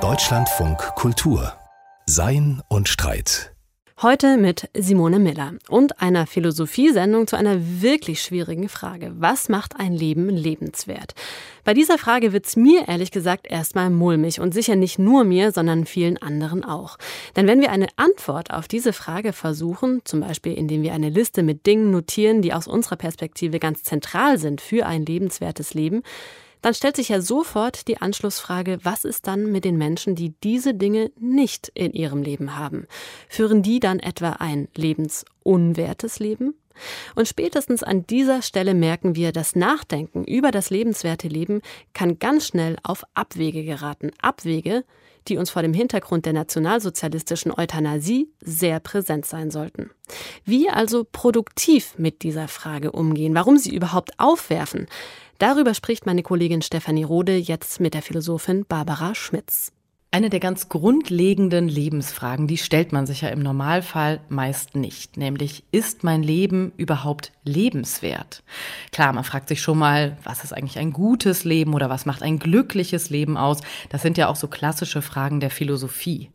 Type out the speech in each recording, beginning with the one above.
Deutschlandfunk Kultur Sein und Streit Heute mit Simone Miller und einer Philosophiesendung zu einer wirklich schwierigen Frage. Was macht ein Leben lebenswert? Bei dieser Frage wird's mir ehrlich gesagt erstmal mulmig und sicher nicht nur mir, sondern vielen anderen auch. Denn wenn wir eine Antwort auf diese Frage versuchen, zum Beispiel indem wir eine Liste mit Dingen notieren, die aus unserer Perspektive ganz zentral sind für ein lebenswertes Leben, dann stellt sich ja sofort die Anschlussfrage, was ist dann mit den Menschen, die diese Dinge nicht in ihrem Leben haben? Führen die dann etwa ein lebensunwertes Leben? Und spätestens an dieser Stelle merken wir, das Nachdenken über das lebenswerte Leben kann ganz schnell auf Abwege geraten. Abwege, die uns vor dem Hintergrund der nationalsozialistischen Euthanasie sehr präsent sein sollten. Wie also produktiv mit dieser Frage umgehen, warum sie überhaupt aufwerfen, Darüber spricht meine Kollegin Stefanie Rode jetzt mit der Philosophin Barbara Schmitz. Eine der ganz grundlegenden Lebensfragen, die stellt man sich ja im Normalfall meist nicht, nämlich ist mein Leben überhaupt lebenswert? Klar, man fragt sich schon mal, was ist eigentlich ein gutes Leben oder was macht ein glückliches Leben aus? Das sind ja auch so klassische Fragen der Philosophie.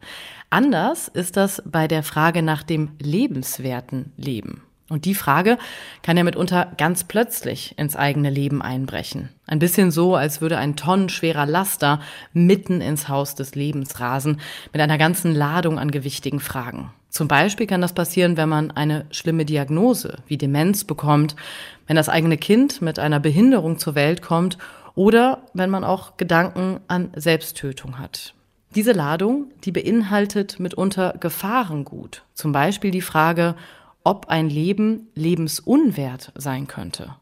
Anders ist das bei der Frage nach dem lebenswerten Leben. Und die Frage kann ja mitunter ganz plötzlich ins eigene Leben einbrechen. Ein bisschen so, als würde ein tonnenschwerer Laster mitten ins Haus des Lebens rasen, mit einer ganzen Ladung an gewichtigen Fragen. Zum Beispiel kann das passieren, wenn man eine schlimme Diagnose wie Demenz bekommt, wenn das eigene Kind mit einer Behinderung zur Welt kommt oder wenn man auch Gedanken an Selbsttötung hat. Diese Ladung, die beinhaltet mitunter Gefahrengut. Zum Beispiel die Frage, ob ein Leben lebensunwert sein könnte.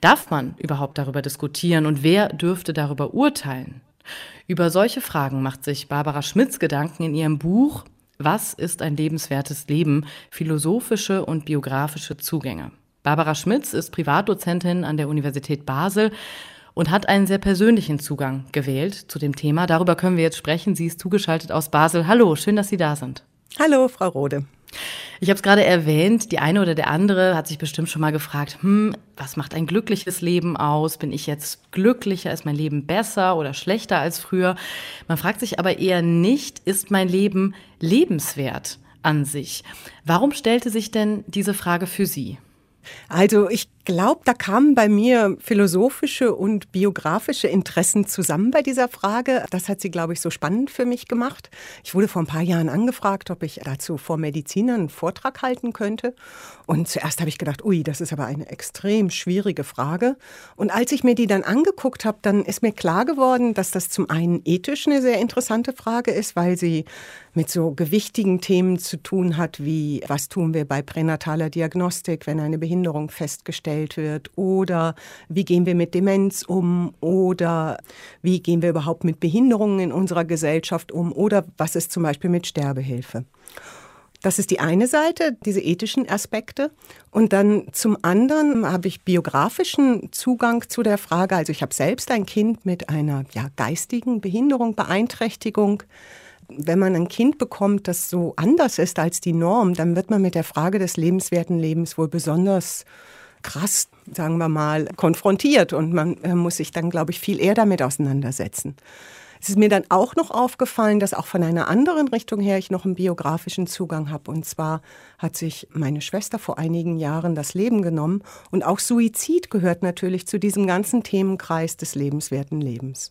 Darf man überhaupt darüber diskutieren und wer dürfte darüber urteilen? Über solche Fragen macht sich Barbara Schmitz Gedanken in ihrem Buch Was ist ein lebenswertes Leben? Philosophische und biografische Zugänge. Barbara Schmitz ist Privatdozentin an der Universität Basel und hat einen sehr persönlichen Zugang gewählt zu dem Thema. Darüber können wir jetzt sprechen. Sie ist zugeschaltet aus Basel. Hallo, schön, dass Sie da sind. Hallo, Frau Rode. Ich habe es gerade erwähnt, die eine oder der andere hat sich bestimmt schon mal gefragt, hm, was macht ein glückliches Leben aus? Bin ich jetzt glücklicher? Ist mein Leben besser oder schlechter als früher? Man fragt sich aber eher nicht, ist mein Leben lebenswert an sich? Warum stellte sich denn diese Frage für Sie? Also ich glaube, da kamen bei mir philosophische und biografische Interessen zusammen bei dieser Frage. Das hat sie, glaube ich, so spannend für mich gemacht. Ich wurde vor ein paar Jahren angefragt, ob ich dazu vor Medizinern einen Vortrag halten könnte. Und zuerst habe ich gedacht, ui, das ist aber eine extrem schwierige Frage. Und als ich mir die dann angeguckt habe, dann ist mir klar geworden, dass das zum einen ethisch eine sehr interessante Frage ist, weil sie mit so gewichtigen Themen zu tun hat, wie was tun wir bei pränataler Diagnostik, wenn eine Behinderung festgestellt wird, oder wie gehen wir mit Demenz um, oder wie gehen wir überhaupt mit Behinderungen in unserer Gesellschaft um, oder was ist zum Beispiel mit Sterbehilfe. Das ist die eine Seite, diese ethischen Aspekte. Und dann zum anderen habe ich biografischen Zugang zu der Frage. Also ich habe selbst ein Kind mit einer ja, geistigen Behinderung, Beeinträchtigung wenn man ein Kind bekommt, das so anders ist als die Norm, dann wird man mit der Frage des lebenswerten Lebens wohl besonders krass, sagen wir mal, konfrontiert und man äh, muss sich dann, glaube ich, viel eher damit auseinandersetzen. Es ist mir dann auch noch aufgefallen, dass auch von einer anderen Richtung her ich noch einen biografischen Zugang habe. Und zwar hat sich meine Schwester vor einigen Jahren das Leben genommen. Und auch Suizid gehört natürlich zu diesem ganzen Themenkreis des lebenswerten Lebens.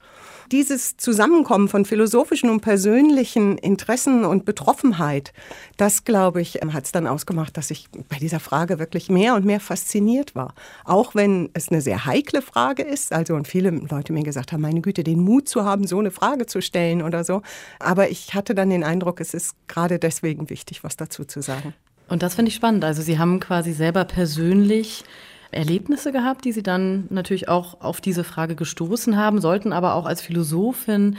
Dieses Zusammenkommen von philosophischen und persönlichen Interessen und Betroffenheit, das, glaube ich, hat es dann ausgemacht, dass ich bei dieser Frage wirklich mehr und mehr fasziniert war. Auch wenn es eine sehr heikle Frage ist. Also, und viele Leute mir gesagt haben, meine Güte, den Mut zu haben, so eine Frage zu stellen oder so. Aber ich hatte dann den Eindruck, es ist gerade deswegen wichtig, was dazu zu sagen. Und das finde ich spannend. Also Sie haben quasi selber persönlich Erlebnisse gehabt, die Sie dann natürlich auch auf diese Frage gestoßen haben, sollten aber auch als Philosophin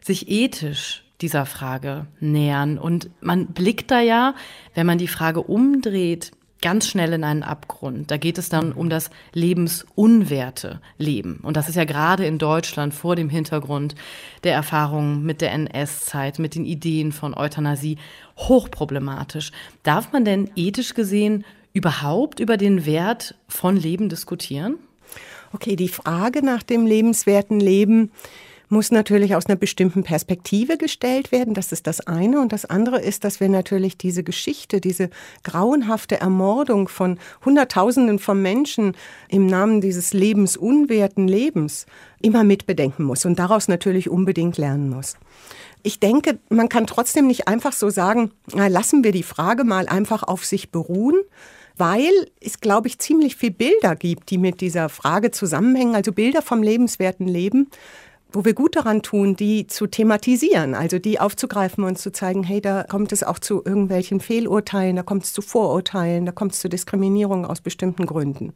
sich ethisch dieser Frage nähern. Und man blickt da ja, wenn man die Frage umdreht, ganz schnell in einen Abgrund. Da geht es dann um das lebensunwerte Leben. Und das ist ja gerade in Deutschland vor dem Hintergrund der Erfahrungen mit der NS-Zeit, mit den Ideen von Euthanasie hochproblematisch. Darf man denn ethisch gesehen überhaupt über den Wert von Leben diskutieren? Okay, die Frage nach dem lebenswerten Leben muss natürlich aus einer bestimmten Perspektive gestellt werden. Das ist das eine. Und das andere ist, dass wir natürlich diese Geschichte, diese grauenhafte Ermordung von Hunderttausenden von Menschen im Namen dieses lebensunwerten Lebens immer mitbedenken muss und daraus natürlich unbedingt lernen muss. Ich denke, man kann trotzdem nicht einfach so sagen, na, lassen wir die Frage mal einfach auf sich beruhen, weil es, glaube ich, ziemlich viel Bilder gibt, die mit dieser Frage zusammenhängen, also Bilder vom lebenswerten Leben, wo wir gut daran tun, die zu thematisieren, also die aufzugreifen und zu zeigen, hey, da kommt es auch zu irgendwelchen Fehlurteilen, da kommt es zu Vorurteilen, da kommt es zu Diskriminierung aus bestimmten Gründen.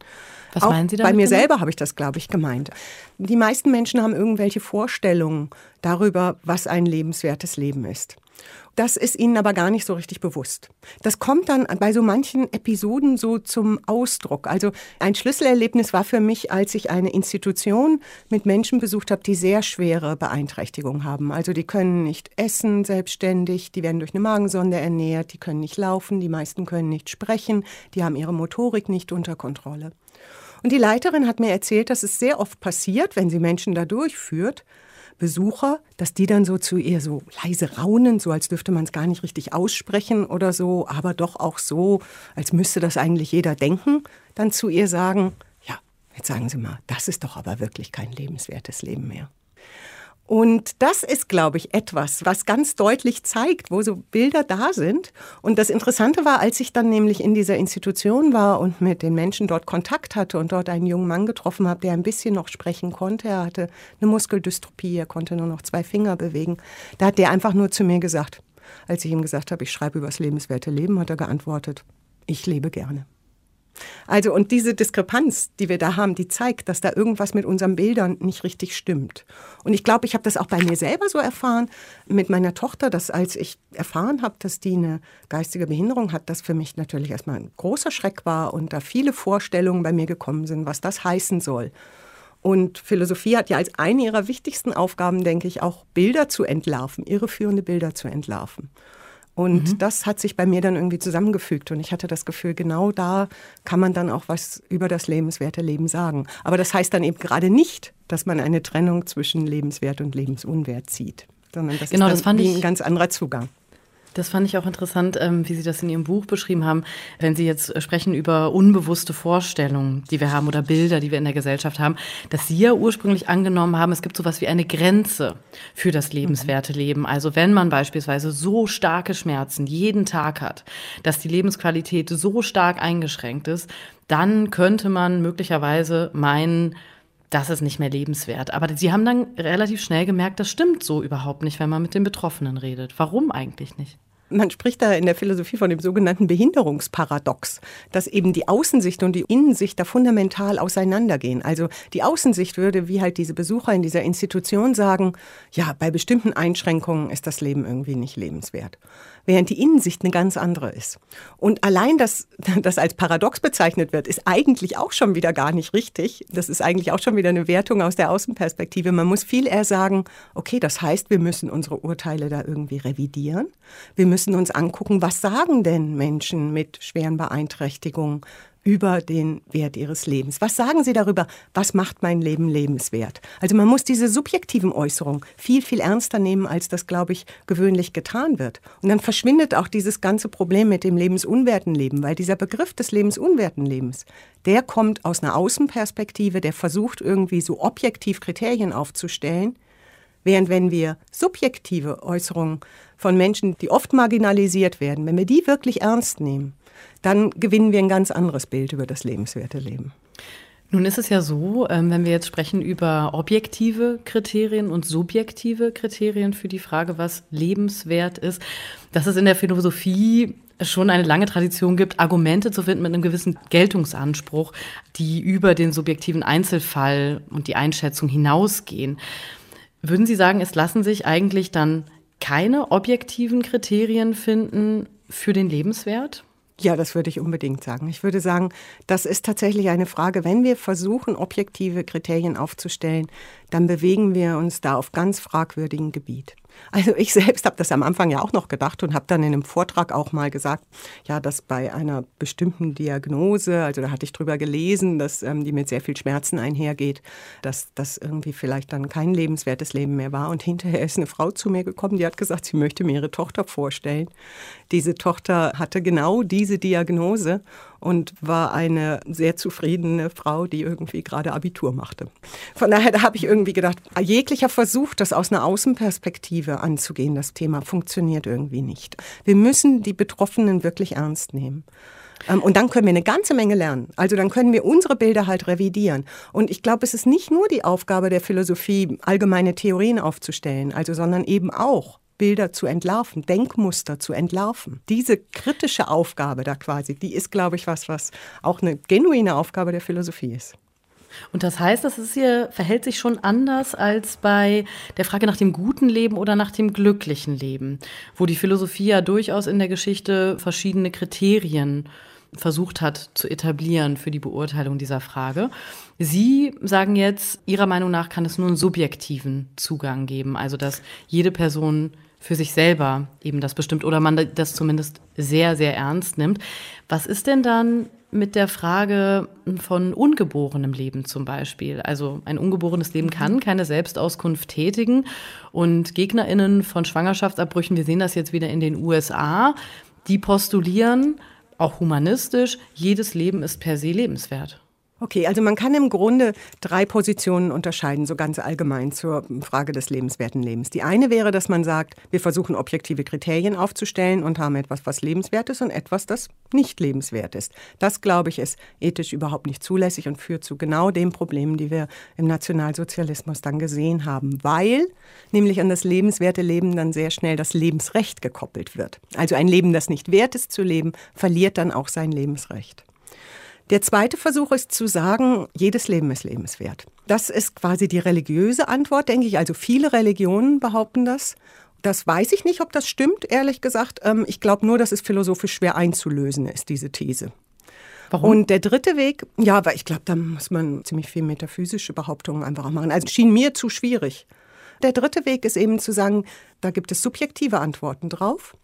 Was auch meinen Sie damit? Bei mir genau? selber habe ich das, glaube ich, gemeint. Die meisten Menschen haben irgendwelche Vorstellungen darüber, was ein lebenswertes Leben ist. Das ist ihnen aber gar nicht so richtig bewusst. Das kommt dann bei so manchen Episoden so zum Ausdruck. Also ein Schlüsselerlebnis war für mich, als ich eine Institution mit Menschen besucht habe, die sehr schwere Beeinträchtigungen haben. Also die können nicht essen selbstständig, die werden durch eine Magensonde ernährt, die können nicht laufen, die meisten können nicht sprechen, die haben ihre Motorik nicht unter Kontrolle. Und die Leiterin hat mir erzählt, dass es sehr oft passiert, wenn sie Menschen da durchführt, Besucher, dass die dann so zu ihr so leise raunen, so als dürfte man es gar nicht richtig aussprechen oder so, aber doch auch so, als müsste das eigentlich jeder denken, dann zu ihr sagen, ja, jetzt sagen Sie mal, das ist doch aber wirklich kein lebenswertes Leben mehr. Und das ist, glaube ich, etwas, was ganz deutlich zeigt, wo so Bilder da sind. Und das Interessante war, als ich dann nämlich in dieser Institution war und mit den Menschen dort Kontakt hatte und dort einen jungen Mann getroffen habe, der ein bisschen noch sprechen konnte. Er hatte eine Muskeldystropie, er konnte nur noch zwei Finger bewegen. Da hat der einfach nur zu mir gesagt, als ich ihm gesagt habe, ich schreibe über das lebenswerte Leben, hat er geantwortet, ich lebe gerne. Also und diese Diskrepanz, die wir da haben, die zeigt, dass da irgendwas mit unseren Bildern nicht richtig stimmt. Und ich glaube, ich habe das auch bei mir selber so erfahren mit meiner Tochter, dass als ich erfahren habe, dass die eine geistige Behinderung hat, das für mich natürlich erstmal ein großer Schreck war und da viele Vorstellungen bei mir gekommen sind, was das heißen soll. Und Philosophie hat ja als eine ihrer wichtigsten Aufgaben, denke ich, auch Bilder zu entlarven, irreführende Bilder zu entlarven. Und mhm. das hat sich bei mir dann irgendwie zusammengefügt. Und ich hatte das Gefühl, genau da kann man dann auch was über das lebenswerte Leben sagen. Aber das heißt dann eben gerade nicht, dass man eine Trennung zwischen lebenswert und lebensunwert zieht, sondern das genau, ist das fand ich, ein ganz anderer Zugang. Das fand ich auch interessant, ähm, wie Sie das in Ihrem Buch beschrieben haben, wenn Sie jetzt äh, sprechen über unbewusste Vorstellungen, die wir haben oder Bilder, die wir in der Gesellschaft haben, dass Sie ja ursprünglich angenommen haben, es gibt sowas wie eine Grenze für das lebenswerte mhm. Leben. Also wenn man beispielsweise so starke Schmerzen jeden Tag hat, dass die Lebensqualität so stark eingeschränkt ist, dann könnte man möglicherweise meinen, das ist nicht mehr lebenswert. Aber Sie haben dann relativ schnell gemerkt, das stimmt so überhaupt nicht, wenn man mit den Betroffenen redet. Warum eigentlich nicht? Man spricht da in der Philosophie von dem sogenannten Behinderungsparadox, dass eben die Außensicht und die Innensicht da fundamental auseinandergehen. Also die Außensicht würde, wie halt diese Besucher in dieser Institution sagen, ja, bei bestimmten Einschränkungen ist das Leben irgendwie nicht lebenswert während die Innensicht eine ganz andere ist. Und allein, dass das als Paradox bezeichnet wird, ist eigentlich auch schon wieder gar nicht richtig. Das ist eigentlich auch schon wieder eine Wertung aus der Außenperspektive. Man muss viel eher sagen, okay, das heißt, wir müssen unsere Urteile da irgendwie revidieren. Wir müssen uns angucken, was sagen denn Menschen mit schweren Beeinträchtigungen über den Wert ihres Lebens. Was sagen Sie darüber, was macht mein Leben lebenswert? Also man muss diese subjektiven Äußerungen viel, viel ernster nehmen, als das, glaube ich, gewöhnlich getan wird. Und dann verschwindet auch dieses ganze Problem mit dem lebensunwerten Leben, weil dieser Begriff des lebensunwerten Lebens, der kommt aus einer Außenperspektive, der versucht irgendwie so objektiv Kriterien aufzustellen, Während wenn wir subjektive Äußerungen von Menschen, die oft marginalisiert werden, wenn wir die wirklich ernst nehmen, dann gewinnen wir ein ganz anderes Bild über das lebenswerte Leben. Nun ist es ja so, ähm, wenn wir jetzt sprechen über objektive Kriterien und subjektive Kriterien für die Frage, was lebenswert ist, dass es in der Philosophie schon eine lange Tradition gibt, Argumente zu finden mit einem gewissen Geltungsanspruch, die über den subjektiven Einzelfall und die Einschätzung hinausgehen. Würden Sie sagen, es lassen sich eigentlich dann keine objektiven Kriterien finden für den Lebenswert? Ja, das würde ich unbedingt sagen. Ich würde sagen, das ist tatsächlich eine Frage, wenn wir versuchen, objektive Kriterien aufzustellen, dann bewegen wir uns da auf ganz fragwürdigem Gebiet. Also ich selbst habe das am Anfang ja auch noch gedacht und habe dann in einem Vortrag auch mal gesagt, ja, dass bei einer bestimmten Diagnose, also da hatte ich drüber gelesen, dass ähm, die mit sehr viel Schmerzen einhergeht, dass das irgendwie vielleicht dann kein lebenswertes Leben mehr war. Und hinterher ist eine Frau zu mir gekommen, die hat gesagt, sie möchte mir ihre Tochter vorstellen. Diese Tochter hatte genau diese Diagnose und war eine sehr zufriedene Frau, die irgendwie gerade Abitur machte. Von daher da habe ich irgendwie gedacht, jeglicher Versuch, das aus einer Außenperspektive anzugehen, das Thema funktioniert irgendwie nicht. Wir müssen die Betroffenen wirklich ernst nehmen. Ähm, und dann können wir eine ganze Menge lernen. Also dann können wir unsere Bilder halt revidieren. Und ich glaube, es ist nicht nur die Aufgabe der Philosophie, allgemeine Theorien aufzustellen, also sondern eben auch Bilder zu entlarven, Denkmuster zu entlarven. Diese kritische Aufgabe da quasi, die ist, glaube ich, was, was auch eine genuine Aufgabe der Philosophie ist. Und das heißt, das ist hier, verhält sich schon anders als bei der Frage nach dem guten Leben oder nach dem glücklichen Leben, wo die Philosophie ja durchaus in der Geschichte verschiedene Kriterien versucht hat zu etablieren für die Beurteilung dieser Frage. Sie sagen jetzt, Ihrer Meinung nach kann es nur einen subjektiven Zugang geben, also dass jede Person für sich selber eben das bestimmt oder man das zumindest sehr, sehr ernst nimmt. Was ist denn dann mit der Frage von ungeborenem Leben zum Beispiel? Also ein ungeborenes Leben kann keine Selbstauskunft tätigen und Gegnerinnen von Schwangerschaftsabbrüchen, wir sehen das jetzt wieder in den USA, die postulieren, auch humanistisch, jedes Leben ist per se lebenswert. Okay, also man kann im Grunde drei Positionen unterscheiden, so ganz allgemein zur Frage des lebenswerten Lebens. Die eine wäre, dass man sagt, wir versuchen objektive Kriterien aufzustellen und haben etwas, was lebenswert ist und etwas, das nicht lebenswert ist. Das, glaube ich, ist ethisch überhaupt nicht zulässig und führt zu genau den Problemen, die wir im Nationalsozialismus dann gesehen haben, weil nämlich an das lebenswerte Leben dann sehr schnell das Lebensrecht gekoppelt wird. Also ein Leben, das nicht wert ist zu leben, verliert dann auch sein Lebensrecht. Der zweite Versuch ist zu sagen, jedes Leben ist lebenswert. Das ist quasi die religiöse Antwort, denke ich. Also viele Religionen behaupten das. Das weiß ich nicht, ob das stimmt, ehrlich gesagt. Ähm, ich glaube nur, dass es philosophisch schwer einzulösen ist, diese These. Warum? Und der dritte Weg, ja, weil ich glaube, da muss man ziemlich viel metaphysische Behauptungen einfach machen. Also schien mir zu schwierig. Der dritte Weg ist eben zu sagen, da gibt es subjektive Antworten drauf.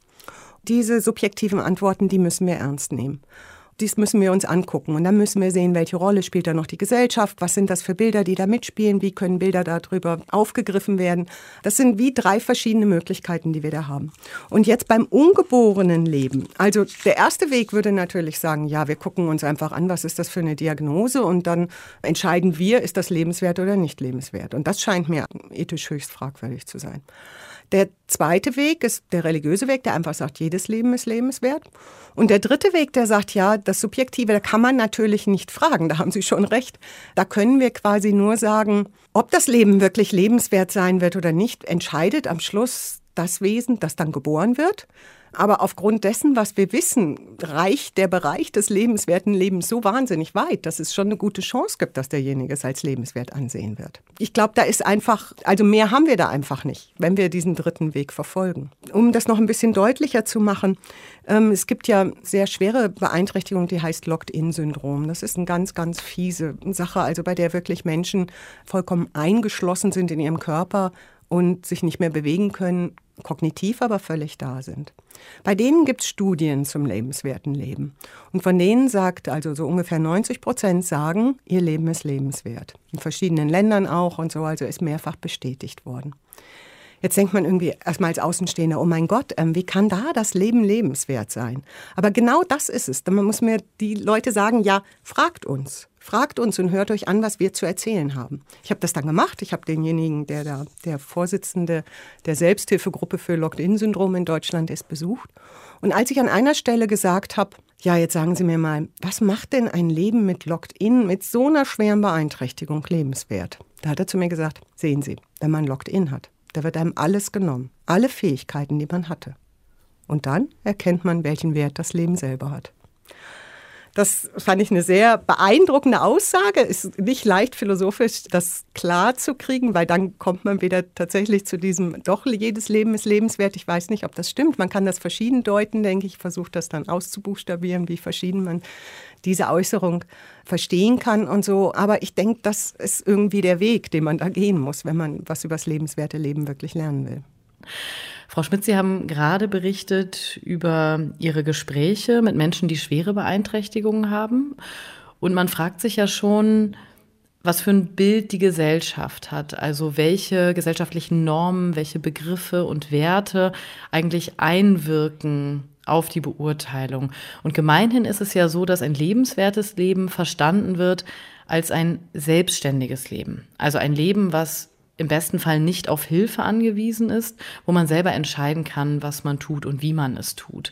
Diese subjektiven Antworten, die müssen wir ernst nehmen. Dies müssen wir uns angucken. Und dann müssen wir sehen, welche Rolle spielt da noch die Gesellschaft, was sind das für Bilder, die da mitspielen, wie können Bilder darüber aufgegriffen werden. Das sind wie drei verschiedene Möglichkeiten, die wir da haben. Und jetzt beim ungeborenen Leben. Also der erste Weg würde natürlich sagen, ja, wir gucken uns einfach an, was ist das für eine Diagnose und dann entscheiden wir, ist das lebenswert oder nicht lebenswert. Und das scheint mir ethisch höchst fragwürdig zu sein. Der zweite Weg ist der religiöse Weg, der einfach sagt, jedes Leben ist lebenswert. Und der dritte Weg, der sagt, ja, das Subjektive, da kann man natürlich nicht fragen, da haben Sie schon recht. Da können wir quasi nur sagen, ob das Leben wirklich lebenswert sein wird oder nicht, entscheidet am Schluss das Wesen, das dann geboren wird. Aber aufgrund dessen, was wir wissen, reicht der Bereich des lebenswerten Lebens so wahnsinnig weit, dass es schon eine gute Chance gibt, dass derjenige es als lebenswert ansehen wird. Ich glaube, da ist einfach, also mehr haben wir da einfach nicht, wenn wir diesen dritten Weg verfolgen. Um das noch ein bisschen deutlicher zu machen, ähm, es gibt ja sehr schwere Beeinträchtigung, die heißt Locked-in-Syndrom. Das ist eine ganz, ganz fiese Sache, also bei der wirklich Menschen vollkommen eingeschlossen sind in ihrem Körper und sich nicht mehr bewegen können, kognitiv aber völlig da sind. Bei denen gibt es Studien zum lebenswerten Leben. Und von denen sagt also so ungefähr 90 Prozent sagen, ihr Leben ist lebenswert. In verschiedenen Ländern auch und so, also ist mehrfach bestätigt worden. Jetzt denkt man irgendwie erstmal als Außenstehender, oh mein Gott, ähm, wie kann da das Leben lebenswert sein? Aber genau das ist es. Man muss mir die Leute sagen, ja, fragt uns. Fragt uns und hört euch an, was wir zu erzählen haben. Ich habe das dann gemacht. Ich habe denjenigen, der da der Vorsitzende der Selbsthilfegruppe für Locked-in-Syndrom in Deutschland ist, besucht. Und als ich an einer Stelle gesagt habe, ja, jetzt sagen Sie mir mal, was macht denn ein Leben mit Locked-in, mit so einer schweren Beeinträchtigung lebenswert? Da hat er zu mir gesagt, sehen Sie, wenn man Locked-in hat, da wird einem alles genommen, alle Fähigkeiten, die man hatte. Und dann erkennt man, welchen Wert das Leben selber hat. Das fand ich eine sehr beeindruckende Aussage. Ist nicht leicht philosophisch, das klar zu kriegen, weil dann kommt man wieder tatsächlich zu diesem, doch jedes Leben ist lebenswert. Ich weiß nicht, ob das stimmt. Man kann das verschieden deuten, denke ich. Ich versuche das dann auszubuchstabieren, wie verschieden man diese Äußerung verstehen kann und so. Aber ich denke, das ist irgendwie der Weg, den man da gehen muss, wenn man was über das lebenswerte Leben wirklich lernen will. Frau Schmidt, Sie haben gerade berichtet über Ihre Gespräche mit Menschen, die schwere Beeinträchtigungen haben. Und man fragt sich ja schon, was für ein Bild die Gesellschaft hat, also welche gesellschaftlichen Normen, welche Begriffe und Werte eigentlich einwirken auf die Beurteilung. Und gemeinhin ist es ja so, dass ein lebenswertes Leben verstanden wird als ein selbstständiges Leben. Also ein Leben, was im besten Fall nicht auf Hilfe angewiesen ist, wo man selber entscheiden kann, was man tut und wie man es tut.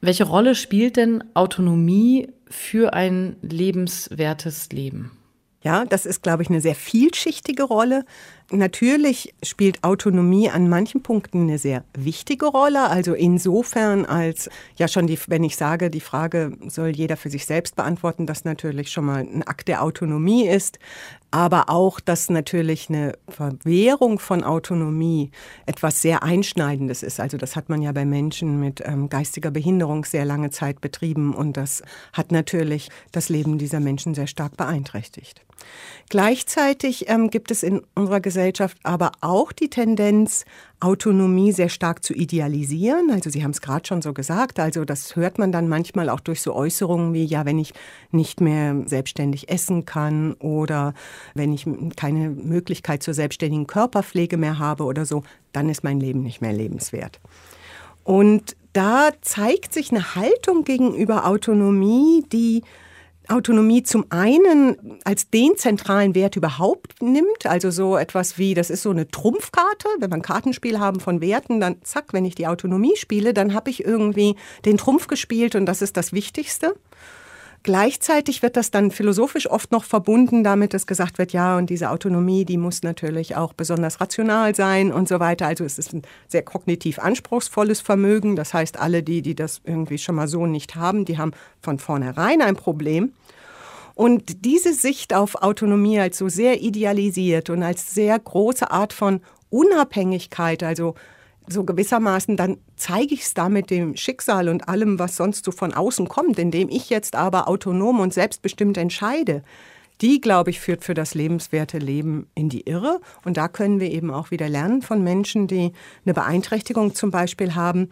Welche Rolle spielt denn Autonomie für ein lebenswertes Leben? Ja, das ist, glaube ich, eine sehr vielschichtige Rolle. Natürlich spielt Autonomie an manchen Punkten eine sehr wichtige Rolle. Also insofern, als ja schon die, wenn ich sage, die Frage soll jeder für sich selbst beantworten, das natürlich schon mal ein Akt der Autonomie ist aber auch, dass natürlich eine Verwehrung von Autonomie etwas sehr Einschneidendes ist. Also das hat man ja bei Menschen mit ähm, geistiger Behinderung sehr lange Zeit betrieben und das hat natürlich das Leben dieser Menschen sehr stark beeinträchtigt. Gleichzeitig ähm, gibt es in unserer Gesellschaft aber auch die Tendenz, Autonomie sehr stark zu idealisieren. Also Sie haben es gerade schon so gesagt. Also das hört man dann manchmal auch durch so Äußerungen wie, ja, wenn ich nicht mehr selbstständig essen kann oder wenn ich keine Möglichkeit zur selbstständigen Körperpflege mehr habe oder so, dann ist mein Leben nicht mehr lebenswert. Und da zeigt sich eine Haltung gegenüber Autonomie, die Autonomie zum einen als den zentralen Wert überhaupt nimmt, also so etwas wie, das ist so eine Trumpfkarte, wenn man Kartenspiel haben von Werten, dann zack, wenn ich die Autonomie spiele, dann habe ich irgendwie den Trumpf gespielt und das ist das Wichtigste. Gleichzeitig wird das dann philosophisch oft noch verbunden damit, dass gesagt wird, ja, und diese Autonomie, die muss natürlich auch besonders rational sein und so weiter. Also es ist ein sehr kognitiv anspruchsvolles Vermögen. Das heißt, alle die, die das irgendwie schon mal so nicht haben, die haben von vornherein ein Problem. Und diese Sicht auf Autonomie als so sehr idealisiert und als sehr große Art von Unabhängigkeit, also so gewissermaßen, dann zeige ich es da mit dem Schicksal und allem, was sonst so von außen kommt, indem ich jetzt aber autonom und selbstbestimmt entscheide. Die, glaube ich, führt für das lebenswerte Leben in die Irre. Und da können wir eben auch wieder lernen von Menschen, die eine Beeinträchtigung zum Beispiel haben,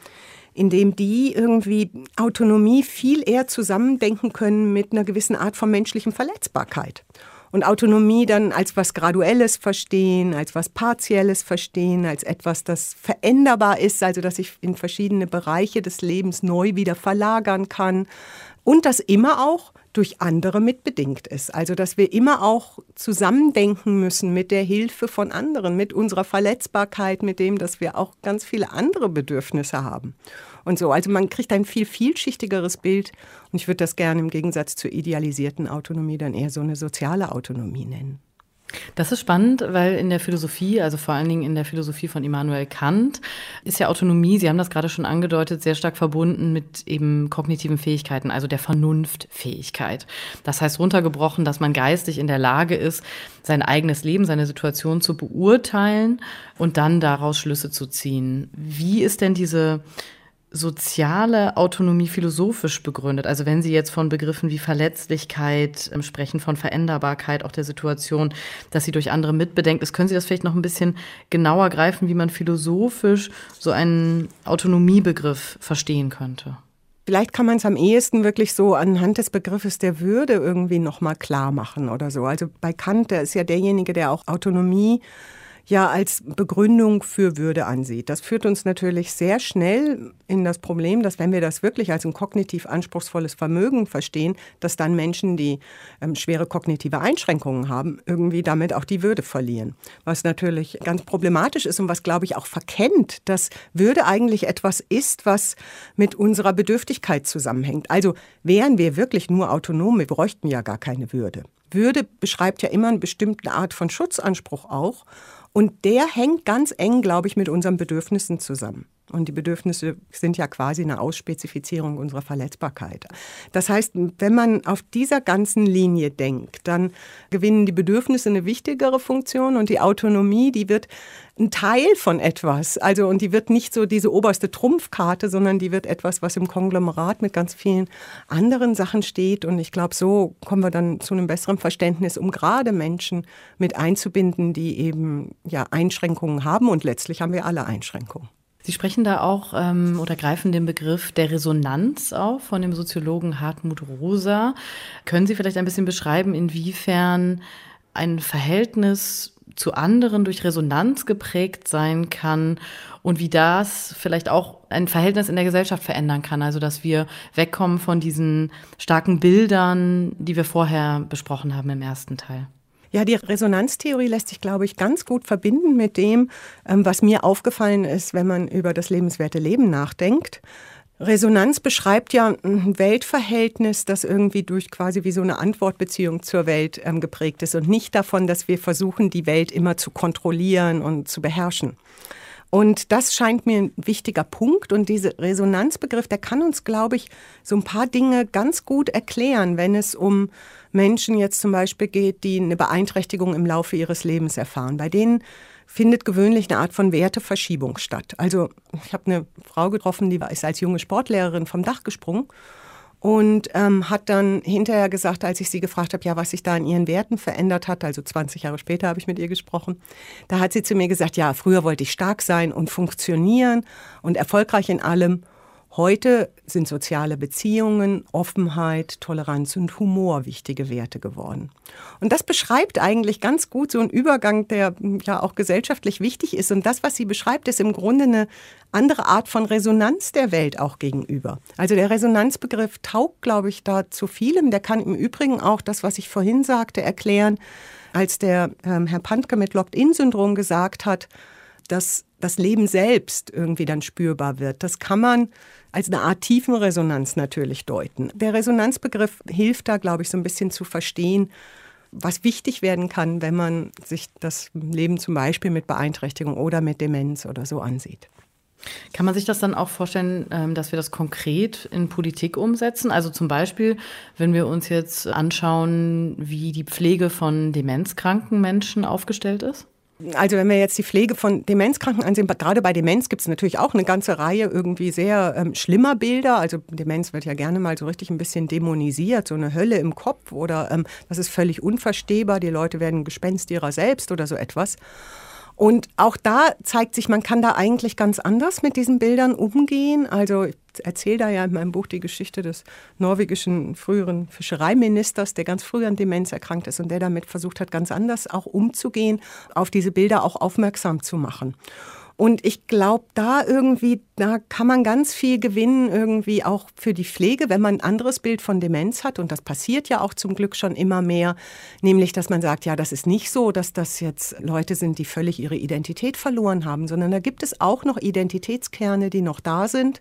indem die irgendwie Autonomie viel eher zusammendenken können mit einer gewissen Art von menschlichen Verletzbarkeit und Autonomie dann als was Graduelles verstehen, als was Partielles verstehen, als etwas, das veränderbar ist, also dass ich in verschiedene Bereiche des Lebens neu wieder verlagern kann und das immer auch durch andere mitbedingt ist. Also dass wir immer auch zusammendenken müssen mit der Hilfe von anderen, mit unserer Verletzbarkeit, mit dem, dass wir auch ganz viele andere Bedürfnisse haben und so. Also man kriegt ein viel vielschichtigeres Bild und ich würde das gerne im Gegensatz zur idealisierten Autonomie dann eher so eine soziale Autonomie nennen. Das ist spannend, weil in der Philosophie, also vor allen Dingen in der Philosophie von Immanuel Kant, ist ja Autonomie, Sie haben das gerade schon angedeutet, sehr stark verbunden mit eben kognitiven Fähigkeiten, also der Vernunftfähigkeit. Das heißt runtergebrochen, dass man geistig in der Lage ist, sein eigenes Leben, seine Situation zu beurteilen und dann daraus Schlüsse zu ziehen. Wie ist denn diese soziale Autonomie philosophisch begründet? Also wenn Sie jetzt von Begriffen wie Verletzlichkeit ähm, sprechen, von Veränderbarkeit auch der Situation, dass sie durch andere mitbedenkt ist, können Sie das vielleicht noch ein bisschen genauer greifen, wie man philosophisch so einen Autonomiebegriff verstehen könnte? Vielleicht kann man es am ehesten wirklich so anhand des Begriffes der Würde irgendwie nochmal klar machen oder so. Also bei Kant, der ist ja derjenige, der auch Autonomie ja als Begründung für Würde ansieht. Das führt uns natürlich sehr schnell in das Problem, dass wenn wir das wirklich als ein kognitiv anspruchsvolles Vermögen verstehen, dass dann Menschen, die ähm, schwere kognitive Einschränkungen haben, irgendwie damit auch die Würde verlieren. Was natürlich ganz problematisch ist und was, glaube ich, auch verkennt, dass Würde eigentlich etwas ist, was mit unserer Bedürftigkeit zusammenhängt. Also wären wir wirklich nur autonom, wir bräuchten ja gar keine Würde. Würde beschreibt ja immer eine bestimmte Art von Schutzanspruch auch. Und der hängt ganz eng, glaube ich, mit unseren Bedürfnissen zusammen. Und die Bedürfnisse sind ja quasi eine Ausspezifizierung unserer Verletzbarkeit. Das heißt, wenn man auf dieser ganzen Linie denkt, dann gewinnen die Bedürfnisse eine wichtigere Funktion und die Autonomie, die wird ein Teil von etwas. Also, und die wird nicht so diese oberste Trumpfkarte, sondern die wird etwas, was im Konglomerat mit ganz vielen anderen Sachen steht. Und ich glaube, so kommen wir dann zu einem besseren Verständnis, um gerade Menschen mit einzubinden, die eben ja Einschränkungen haben. Und letztlich haben wir alle Einschränkungen. Sie sprechen da auch ähm, oder greifen den Begriff der Resonanz auf von dem Soziologen Hartmut Rosa. Können Sie vielleicht ein bisschen beschreiben, inwiefern ein Verhältnis zu anderen durch Resonanz geprägt sein kann und wie das vielleicht auch ein Verhältnis in der Gesellschaft verändern kann. Also dass wir wegkommen von diesen starken Bildern, die wir vorher besprochen haben im ersten Teil. Ja, die Resonanztheorie lässt sich, glaube ich, ganz gut verbinden mit dem, ähm, was mir aufgefallen ist, wenn man über das lebenswerte Leben nachdenkt. Resonanz beschreibt ja ein Weltverhältnis, das irgendwie durch quasi wie so eine Antwortbeziehung zur Welt ähm, geprägt ist und nicht davon, dass wir versuchen, die Welt immer zu kontrollieren und zu beherrschen. Und das scheint mir ein wichtiger Punkt. Und dieser Resonanzbegriff, der kann uns, glaube ich, so ein paar Dinge ganz gut erklären, wenn es um Menschen jetzt zum Beispiel geht, die eine Beeinträchtigung im Laufe ihres Lebens erfahren. Bei denen findet gewöhnlich eine Art von Werteverschiebung statt. Also ich habe eine Frau getroffen, die ist als junge Sportlehrerin vom Dach gesprungen und ähm, hat dann hinterher gesagt, als ich sie gefragt habe, ja, was sich da in ihren Werten verändert hat, also 20 Jahre später habe ich mit ihr gesprochen, da hat sie zu mir gesagt, ja, früher wollte ich stark sein und funktionieren und erfolgreich in allem Heute sind soziale Beziehungen, Offenheit, Toleranz und Humor wichtige Werte geworden. Und das beschreibt eigentlich ganz gut so einen Übergang, der ja auch gesellschaftlich wichtig ist. Und das, was sie beschreibt, ist im Grunde eine andere Art von Resonanz der Welt auch gegenüber. Also der Resonanzbegriff taugt, glaube ich, da zu vielem. Der kann im Übrigen auch das, was ich vorhin sagte, erklären, als der ähm, Herr Pantke mit Locked-In-Syndrom gesagt hat, dass das Leben selbst irgendwie dann spürbar wird. Das kann man als eine Art Tiefenresonanz natürlich deuten. Der Resonanzbegriff hilft da, glaube ich, so ein bisschen zu verstehen, was wichtig werden kann, wenn man sich das Leben zum Beispiel mit Beeinträchtigung oder mit Demenz oder so ansieht. Kann man sich das dann auch vorstellen, ähm, dass wir das konkret in Politik umsetzen? Also zum Beispiel, wenn wir uns jetzt anschauen, wie die Pflege von demenzkranken Menschen aufgestellt ist? Also wenn wir jetzt die Pflege von Demenzkranken ansehen, gerade bei Demenz gibt es natürlich auch eine ganze Reihe irgendwie sehr ähm, schlimmer Bilder. Also Demenz wird ja gerne mal so richtig ein bisschen dämonisiert, so eine Hölle im Kopf oder ähm, das ist völlig unverstehbar, die Leute werden Gespenst ihrer selbst oder so etwas. Und auch da zeigt sich, man kann da eigentlich ganz anders mit diesen Bildern umgehen. Also ich erzähle da ja in meinem Buch die Geschichte des norwegischen früheren Fischereiministers, der ganz früh an Demenz erkrankt ist und der damit versucht hat, ganz anders auch umzugehen, auf diese Bilder auch aufmerksam zu machen. Und ich glaube, da irgendwie, da kann man ganz viel gewinnen, irgendwie auch für die Pflege, wenn man ein anderes Bild von Demenz hat. Und das passiert ja auch zum Glück schon immer mehr. Nämlich, dass man sagt, ja, das ist nicht so, dass das jetzt Leute sind, die völlig ihre Identität verloren haben, sondern da gibt es auch noch Identitätskerne, die noch da sind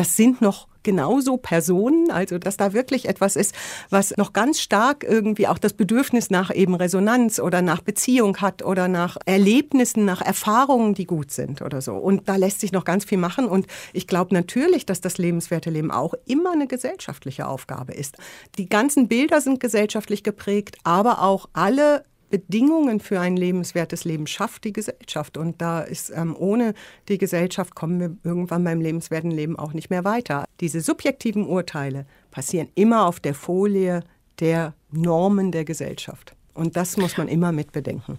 das sind noch genauso Personen, also dass da wirklich etwas ist, was noch ganz stark irgendwie auch das Bedürfnis nach eben Resonanz oder nach Beziehung hat oder nach Erlebnissen, nach Erfahrungen, die gut sind oder so. Und da lässt sich noch ganz viel machen. Und ich glaube natürlich, dass das lebenswerte Leben auch immer eine gesellschaftliche Aufgabe ist. Die ganzen Bilder sind gesellschaftlich geprägt, aber auch alle Bedingungen für ein lebenswertes Leben schafft die Gesellschaft. Und da ist ähm, ohne die Gesellschaft kommen wir irgendwann beim lebenswerten Leben auch nicht mehr weiter. Diese subjektiven Urteile passieren immer auf der Folie der Normen der Gesellschaft. Und das muss man immer mit bedenken.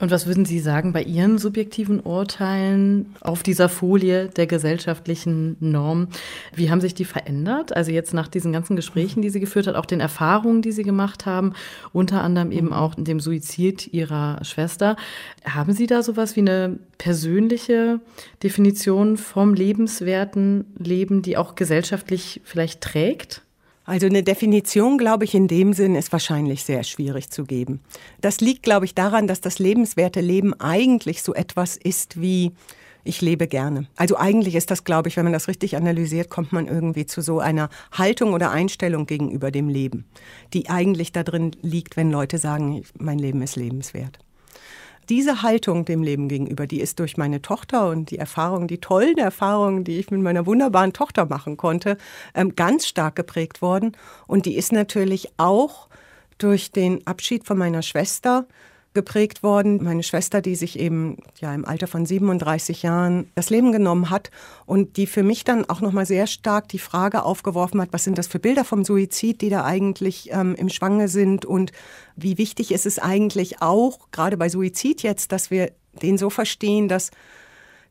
Und was würden Sie sagen bei Ihren subjektiven Urteilen auf dieser Folie der gesellschaftlichen Norm? Wie haben sich die verändert? Also jetzt nach diesen ganzen Gesprächen, die Sie geführt hat, auch den Erfahrungen, die Sie gemacht haben, unter anderem eben auch dem Suizid Ihrer Schwester. Haben Sie da sowas wie eine persönliche Definition vom lebenswerten Leben, die auch gesellschaftlich vielleicht trägt? Also eine Definition, glaube ich, in dem Sinn ist wahrscheinlich sehr schwierig zu geben. Das liegt, glaube ich, daran, dass das lebenswerte Leben eigentlich so etwas ist wie ich lebe gerne. Also eigentlich ist das, glaube ich, wenn man das richtig analysiert, kommt man irgendwie zu so einer Haltung oder Einstellung gegenüber dem Leben, die eigentlich da drin liegt, wenn Leute sagen, mein Leben ist lebenswert. Diese Haltung dem Leben gegenüber, die ist durch meine Tochter und die Erfahrungen, die tollen Erfahrungen, die ich mit meiner wunderbaren Tochter machen konnte, ähm, ganz stark geprägt worden. Und die ist natürlich auch durch den Abschied von meiner Schwester geprägt worden. Meine Schwester, die sich eben ja im Alter von 37 Jahren das Leben genommen hat und die für mich dann auch noch mal sehr stark die Frage aufgeworfen hat, was sind das für Bilder vom Suizid, die da eigentlich ähm, im Schwange sind und wie wichtig ist es eigentlich auch gerade bei Suizid jetzt, dass wir den so verstehen, dass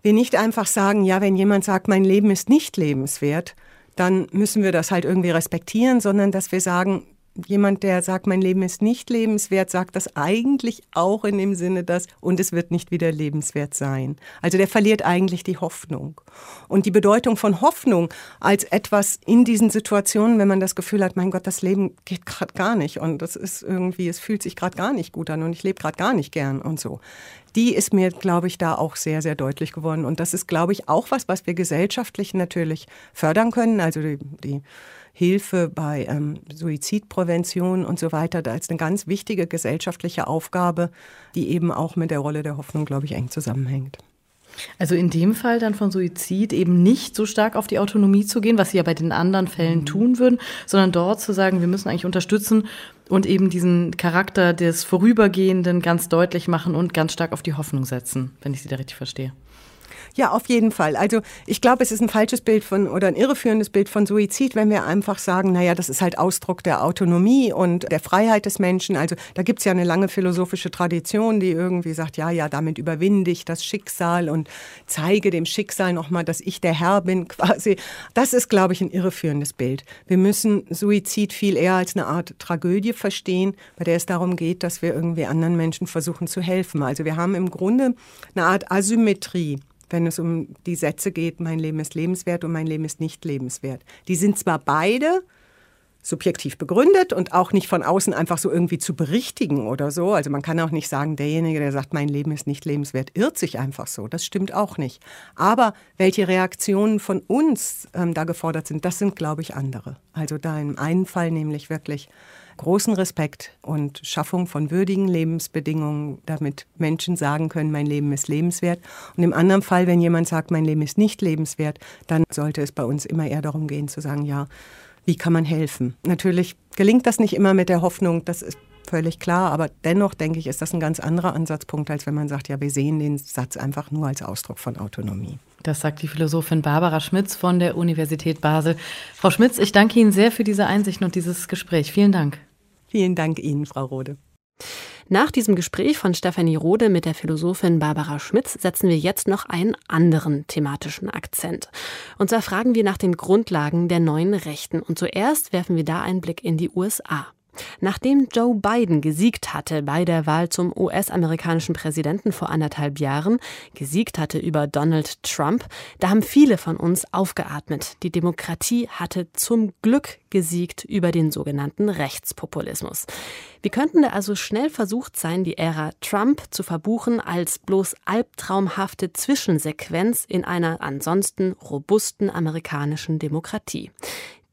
wir nicht einfach sagen, ja, wenn jemand sagt, mein Leben ist nicht lebenswert, dann müssen wir das halt irgendwie respektieren, sondern dass wir sagen, jemand, der sagt, mein Leben ist nicht lebenswert, sagt das eigentlich auch in dem Sinne, dass und es wird nicht wieder lebenswert sein. Also der verliert eigentlich die Hoffnung. Und die Bedeutung von Hoffnung als etwas in diesen Situationen, wenn man das Gefühl hat, mein Gott, das Leben geht gerade gar nicht und das ist irgendwie, es fühlt sich gerade gar nicht gut an und ich lebe gerade gar nicht gern und so. Die ist mir, glaube ich, da auch sehr, sehr deutlich geworden. Und das ist, glaube ich, auch was, was wir gesellschaftlich natürlich fördern können. Also die, die Hilfe bei ähm, Suizidprävention und so weiter. Da ist eine ganz wichtige gesellschaftliche Aufgabe, die eben auch mit der Rolle der Hoffnung, glaube ich, eng zusammenhängt. Also in dem Fall dann von Suizid eben nicht so stark auf die Autonomie zu gehen, was sie ja bei den anderen Fällen mhm. tun würden, sondern dort zu sagen, wir müssen eigentlich unterstützen und eben diesen Charakter des Vorübergehenden ganz deutlich machen und ganz stark auf die Hoffnung setzen, wenn ich Sie da richtig verstehe. Ja, auf jeden Fall. Also ich glaube, es ist ein falsches Bild von oder ein irreführendes Bild von Suizid, wenn wir einfach sagen, naja, das ist halt Ausdruck der Autonomie und der Freiheit des Menschen. Also da gibt es ja eine lange philosophische Tradition, die irgendwie sagt, ja, ja, damit überwinde ich das Schicksal und zeige dem Schicksal nochmal, dass ich der Herr bin quasi. Das ist, glaube ich, ein irreführendes Bild. Wir müssen Suizid viel eher als eine Art Tragödie verstehen, bei der es darum geht, dass wir irgendwie anderen Menschen versuchen zu helfen. Also wir haben im Grunde eine Art Asymmetrie wenn es um die Sätze geht, mein Leben ist lebenswert und mein Leben ist nicht lebenswert. Die sind zwar beide subjektiv begründet und auch nicht von außen einfach so irgendwie zu berichtigen oder so. Also man kann auch nicht sagen, derjenige, der sagt, mein Leben ist nicht lebenswert, irrt sich einfach so. Das stimmt auch nicht. Aber welche Reaktionen von uns ähm, da gefordert sind, das sind, glaube ich, andere. Also da im einen Fall nämlich wirklich großen Respekt und Schaffung von würdigen Lebensbedingungen, damit Menschen sagen können, mein Leben ist lebenswert. Und im anderen Fall, wenn jemand sagt, mein Leben ist nicht lebenswert, dann sollte es bei uns immer eher darum gehen zu sagen, ja, wie kann man helfen? Natürlich gelingt das nicht immer mit der Hoffnung, das ist völlig klar, aber dennoch denke ich, ist das ein ganz anderer Ansatzpunkt, als wenn man sagt, ja, wir sehen den Satz einfach nur als Ausdruck von Autonomie. Das sagt die Philosophin Barbara Schmitz von der Universität Basel. Frau Schmitz, ich danke Ihnen sehr für diese Einsichten und dieses Gespräch. Vielen Dank. Vielen Dank Ihnen, Frau Rode. Nach diesem Gespräch von Stefanie Rode mit der Philosophin Barbara Schmitz setzen wir jetzt noch einen anderen thematischen Akzent. Und zwar fragen wir nach den Grundlagen der neuen Rechten. Und zuerst werfen wir da einen Blick in die USA. Nachdem Joe Biden gesiegt hatte bei der Wahl zum US-amerikanischen Präsidenten vor anderthalb Jahren, gesiegt hatte über Donald Trump, da haben viele von uns aufgeatmet. Die Demokratie hatte zum Glück gesiegt über den sogenannten Rechtspopulismus. Wir könnten da also schnell versucht sein, die Ära Trump zu verbuchen als bloß albtraumhafte Zwischensequenz in einer ansonsten robusten amerikanischen Demokratie.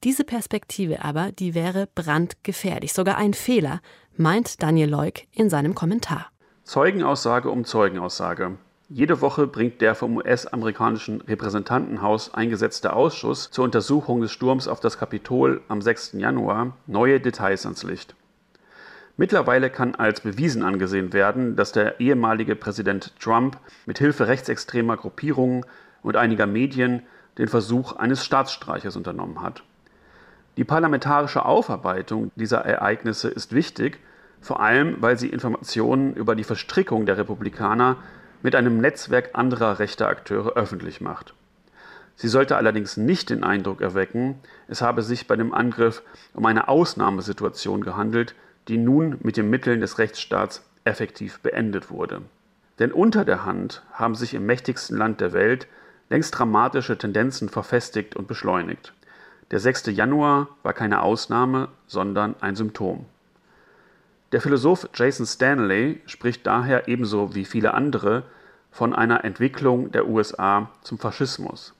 Diese Perspektive aber, die wäre brandgefährlich, sogar ein Fehler, meint Daniel Leuk in seinem Kommentar. Zeugenaussage um Zeugenaussage. Jede Woche bringt der vom US-amerikanischen Repräsentantenhaus eingesetzte Ausschuss zur Untersuchung des Sturms auf das Kapitol am 6. Januar neue Details ans Licht. Mittlerweile kann als bewiesen angesehen werden, dass der ehemalige Präsident Trump mit Hilfe rechtsextremer Gruppierungen und einiger Medien den Versuch eines Staatsstreiches unternommen hat. Die parlamentarische Aufarbeitung dieser Ereignisse ist wichtig, vor allem weil sie Informationen über die Verstrickung der Republikaner mit einem Netzwerk anderer rechter Akteure öffentlich macht. Sie sollte allerdings nicht den Eindruck erwecken, es habe sich bei dem Angriff um eine Ausnahmesituation gehandelt, die nun mit den Mitteln des Rechtsstaats effektiv beendet wurde. Denn unter der Hand haben sich im mächtigsten Land der Welt längst dramatische Tendenzen verfestigt und beschleunigt. Der 6. Januar war keine Ausnahme, sondern ein Symptom. Der Philosoph Jason Stanley spricht daher ebenso wie viele andere von einer Entwicklung der USA zum Faschismus.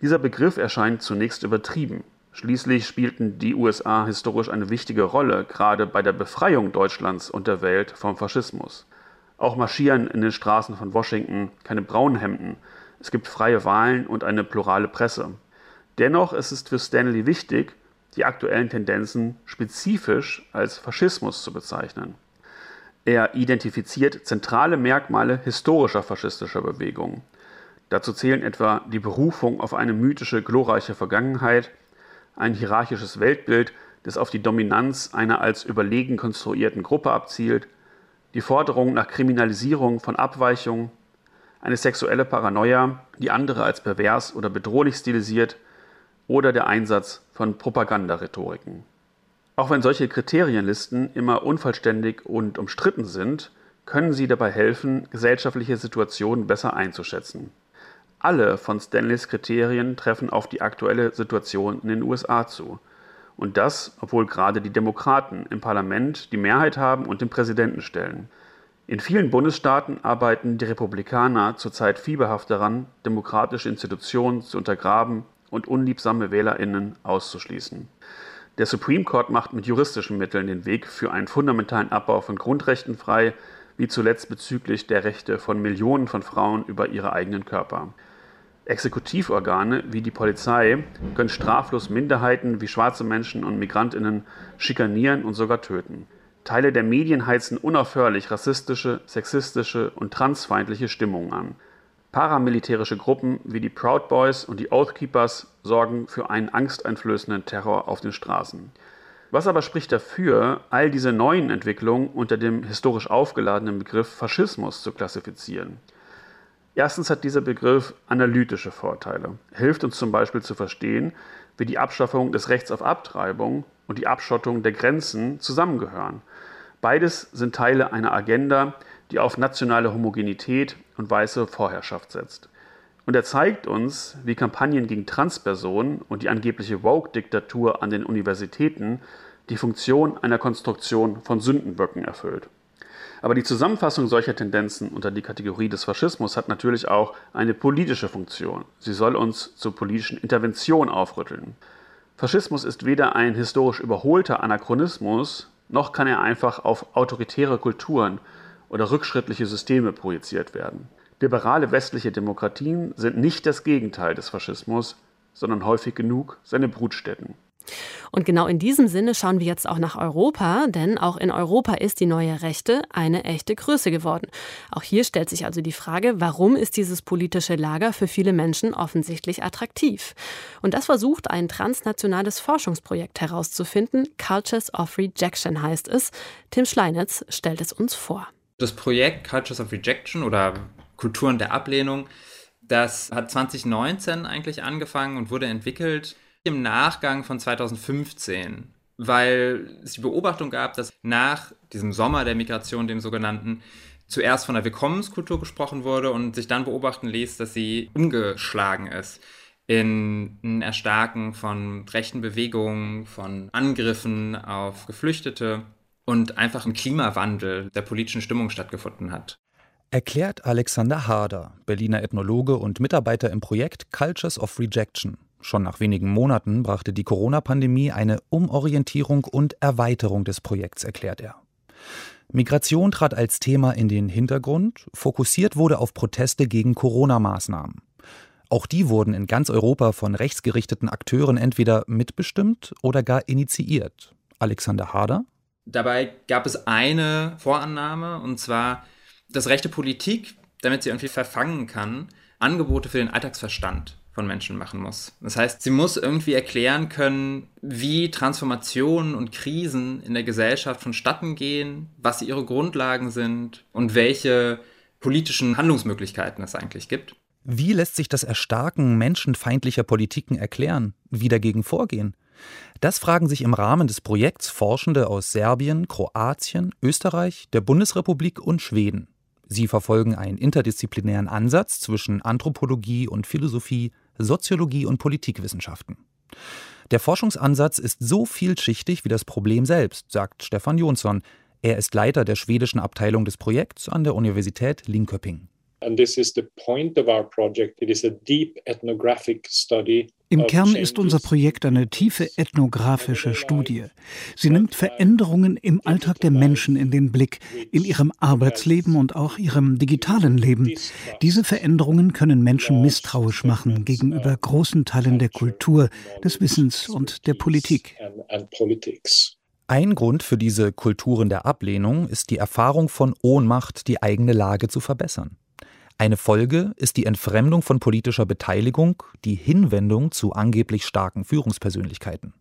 Dieser Begriff erscheint zunächst übertrieben. Schließlich spielten die USA historisch eine wichtige Rolle, gerade bei der Befreiung Deutschlands und der Welt vom Faschismus. Auch marschieren in den Straßen von Washington keine braunen Hemden. Es gibt freie Wahlen und eine plurale Presse. Dennoch ist es für Stanley wichtig, die aktuellen Tendenzen spezifisch als Faschismus zu bezeichnen. Er identifiziert zentrale Merkmale historischer faschistischer Bewegungen. Dazu zählen etwa die Berufung auf eine mythische, glorreiche Vergangenheit, ein hierarchisches Weltbild, das auf die Dominanz einer als überlegen konstruierten Gruppe abzielt, die Forderung nach Kriminalisierung von Abweichungen, eine sexuelle Paranoia, die andere als pervers oder bedrohlich stilisiert, oder der Einsatz von Propagandarhetoriken. Auch wenn solche Kriterienlisten immer unvollständig und umstritten sind, können sie dabei helfen, gesellschaftliche Situationen besser einzuschätzen. Alle von Stanleys Kriterien treffen auf die aktuelle Situation in den USA zu. Und das, obwohl gerade die Demokraten im Parlament die Mehrheit haben und den Präsidenten stellen. In vielen Bundesstaaten arbeiten die Republikaner zurzeit fieberhaft daran, demokratische Institutionen zu untergraben und unliebsame Wählerinnen auszuschließen. Der Supreme Court macht mit juristischen Mitteln den Weg für einen fundamentalen Abbau von Grundrechten frei, wie zuletzt bezüglich der Rechte von Millionen von Frauen über ihre eigenen Körper. Exekutivorgane wie die Polizei können straflos Minderheiten wie schwarze Menschen und Migrantinnen schikanieren und sogar töten. Teile der Medien heizen unaufhörlich rassistische, sexistische und transfeindliche Stimmungen an. Paramilitärische Gruppen wie die Proud Boys und die Oath Keepers sorgen für einen angsteinflößenden Terror auf den Straßen. Was aber spricht dafür, all diese neuen Entwicklungen unter dem historisch aufgeladenen Begriff Faschismus zu klassifizieren? Erstens hat dieser Begriff analytische Vorteile. Hilft uns zum Beispiel zu verstehen, wie die Abschaffung des Rechts auf Abtreibung und die Abschottung der Grenzen zusammengehören. Beides sind Teile einer Agenda, die auf nationale Homogenität und weiße Vorherrschaft setzt. Und er zeigt uns, wie Kampagnen gegen Transpersonen und die angebliche Woke-Diktatur an den Universitäten die Funktion einer Konstruktion von Sündenböcken erfüllt. Aber die Zusammenfassung solcher Tendenzen unter die Kategorie des Faschismus hat natürlich auch eine politische Funktion. Sie soll uns zur politischen Intervention aufrütteln. Faschismus ist weder ein historisch überholter Anachronismus, noch kann er einfach auf autoritäre Kulturen oder rückschrittliche Systeme projiziert werden. Liberale westliche Demokratien sind nicht das Gegenteil des Faschismus, sondern häufig genug seine Brutstätten. Und genau in diesem Sinne schauen wir jetzt auch nach Europa, denn auch in Europa ist die neue Rechte eine echte Größe geworden. Auch hier stellt sich also die Frage, warum ist dieses politische Lager für viele Menschen offensichtlich attraktiv? Und das versucht ein transnationales Forschungsprojekt herauszufinden. Cultures of Rejection heißt es. Tim Schleinitz stellt es uns vor. Das Projekt Cultures of Rejection oder Kulturen der Ablehnung, das hat 2019 eigentlich angefangen und wurde entwickelt im Nachgang von 2015, weil es die Beobachtung gab, dass nach diesem Sommer der Migration, dem sogenannten, zuerst von der Willkommenskultur gesprochen wurde und sich dann beobachten ließ, dass sie umgeschlagen ist in ein Erstarken von rechten Bewegungen, von Angriffen auf Geflüchtete und einfach ein Klimawandel der politischen Stimmung stattgefunden hat. Erklärt Alexander Harder, Berliner Ethnologe und Mitarbeiter im Projekt Cultures of Rejection. Schon nach wenigen Monaten brachte die Corona-Pandemie eine Umorientierung und Erweiterung des Projekts, erklärt er. Migration trat als Thema in den Hintergrund, fokussiert wurde auf Proteste gegen Corona-Maßnahmen. Auch die wurden in ganz Europa von rechtsgerichteten Akteuren entweder mitbestimmt oder gar initiiert. Alexander Harder Dabei gab es eine Vorannahme, und zwar, dass rechte Politik, damit sie irgendwie verfangen kann, Angebote für den Alltagsverstand von Menschen machen muss. Das heißt, sie muss irgendwie erklären können, wie Transformationen und Krisen in der Gesellschaft vonstatten gehen, was ihre Grundlagen sind und welche politischen Handlungsmöglichkeiten es eigentlich gibt. Wie lässt sich das Erstarken menschenfeindlicher Politiken erklären? Wie dagegen vorgehen? Das fragen sich im Rahmen des Projekts Forschende aus Serbien, Kroatien, Österreich, der Bundesrepublik und Schweden. Sie verfolgen einen interdisziplinären Ansatz zwischen Anthropologie und Philosophie, Soziologie und Politikwissenschaften. Der Forschungsansatz ist so vielschichtig wie das Problem selbst, sagt Stefan Jonsson. Er ist Leiter der schwedischen Abteilung des Projekts an der Universität Linköping. And this is the point of our project. It is a deep ethnographic study im Kern ist unser Projekt eine tiefe ethnografische Studie. Sie nimmt Veränderungen im Alltag der Menschen in den Blick, in ihrem Arbeitsleben und auch ihrem digitalen Leben. Diese Veränderungen können Menschen misstrauisch machen gegenüber großen Teilen der Kultur, des Wissens und der Politik. Ein Grund für diese Kulturen der Ablehnung ist die Erfahrung von Ohnmacht, die eigene Lage zu verbessern. Eine Folge ist die Entfremdung von politischer Beteiligung, die Hinwendung zu angeblich starken Führungspersönlichkeiten.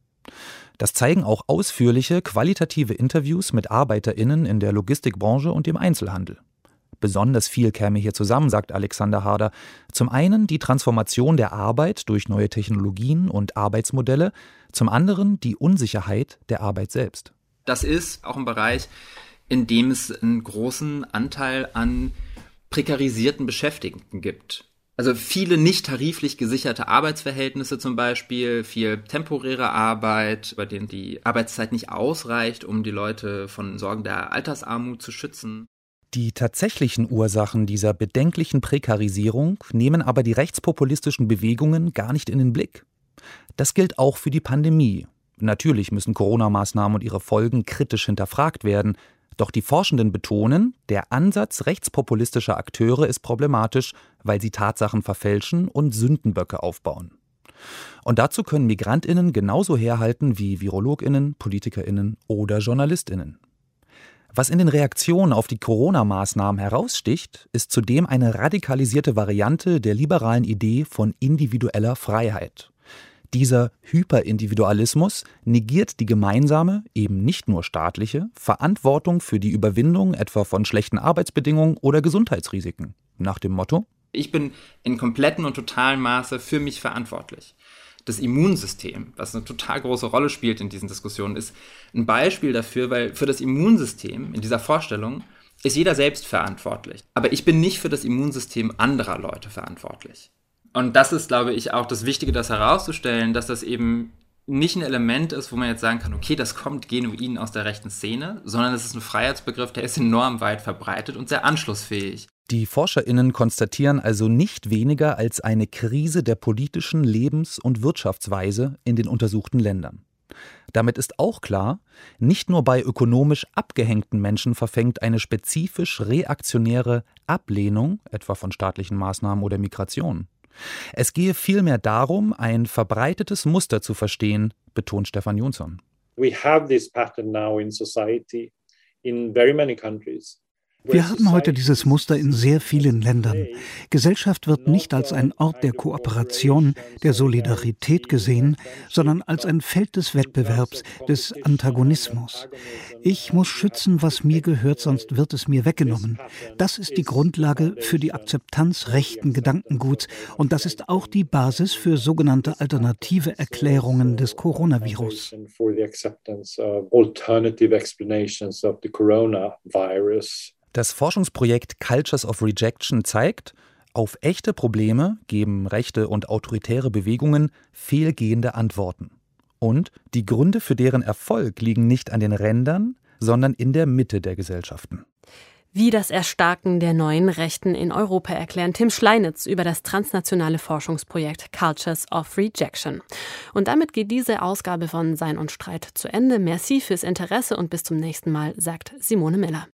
Das zeigen auch ausführliche, qualitative Interviews mit Arbeiterinnen in der Logistikbranche und dem Einzelhandel. Besonders viel käme hier zusammen, sagt Alexander Harder. Zum einen die Transformation der Arbeit durch neue Technologien und Arbeitsmodelle, zum anderen die Unsicherheit der Arbeit selbst. Das ist auch ein Bereich, in dem es einen großen Anteil an prekarisierten Beschäftigten gibt. Also viele nicht tariflich gesicherte Arbeitsverhältnisse zum Beispiel, viel temporäre Arbeit, bei denen die Arbeitszeit nicht ausreicht, um die Leute von Sorgen der Altersarmut zu schützen. Die tatsächlichen Ursachen dieser bedenklichen Prekarisierung nehmen aber die rechtspopulistischen Bewegungen gar nicht in den Blick. Das gilt auch für die Pandemie. Natürlich müssen Corona-Maßnahmen und ihre Folgen kritisch hinterfragt werden, doch die Forschenden betonen, der Ansatz rechtspopulistischer Akteure ist problematisch, weil sie Tatsachen verfälschen und Sündenböcke aufbauen. Und dazu können Migrantinnen genauso herhalten wie Virologinnen, Politikerinnen oder Journalistinnen. Was in den Reaktionen auf die Corona-Maßnahmen heraussticht, ist zudem eine radikalisierte Variante der liberalen Idee von individueller Freiheit. Dieser Hyperindividualismus negiert die gemeinsame, eben nicht nur staatliche, Verantwortung für die Überwindung etwa von schlechten Arbeitsbedingungen oder Gesundheitsrisiken. Nach dem Motto Ich bin in komplettem und totalem Maße für mich verantwortlich. Das Immunsystem, was eine total große Rolle spielt in diesen Diskussionen, ist ein Beispiel dafür, weil für das Immunsystem in dieser Vorstellung ist jeder selbst verantwortlich. Aber ich bin nicht für das Immunsystem anderer Leute verantwortlich. Und das ist, glaube ich, auch das Wichtige, das herauszustellen, dass das eben nicht ein Element ist, wo man jetzt sagen kann, okay, das kommt genuin aus der rechten Szene, sondern es ist ein Freiheitsbegriff, der ist enorm weit verbreitet und sehr anschlussfähig. Die Forscherinnen konstatieren also nicht weniger als eine Krise der politischen Lebens- und Wirtschaftsweise in den untersuchten Ländern. Damit ist auch klar, nicht nur bei ökonomisch abgehängten Menschen verfängt eine spezifisch reaktionäre Ablehnung, etwa von staatlichen Maßnahmen oder Migration. Es gehe vielmehr darum, ein verbreitetes Muster zu verstehen, betont Stefan Jonsson. We have this pattern now in society in very many countries. Wir haben heute dieses Muster in sehr vielen Ländern. Gesellschaft wird nicht als ein Ort der Kooperation, der Solidarität gesehen, sondern als ein Feld des Wettbewerbs, des Antagonismus. Ich muss schützen, was mir gehört, sonst wird es mir weggenommen. Das ist die Grundlage für die Akzeptanz rechten Gedankenguts und das ist auch die Basis für sogenannte alternative Erklärungen des Coronavirus. Das Forschungsprojekt Cultures of Rejection zeigt, auf echte Probleme geben rechte und autoritäre Bewegungen fehlgehende Antworten. Und die Gründe für deren Erfolg liegen nicht an den Rändern, sondern in der Mitte der Gesellschaften. Wie das Erstarken der neuen Rechten in Europa erklären Tim Schleinitz über das transnationale Forschungsprojekt Cultures of Rejection. Und damit geht diese Ausgabe von Sein und Streit zu Ende. Merci fürs Interesse und bis zum nächsten Mal, sagt Simone Miller.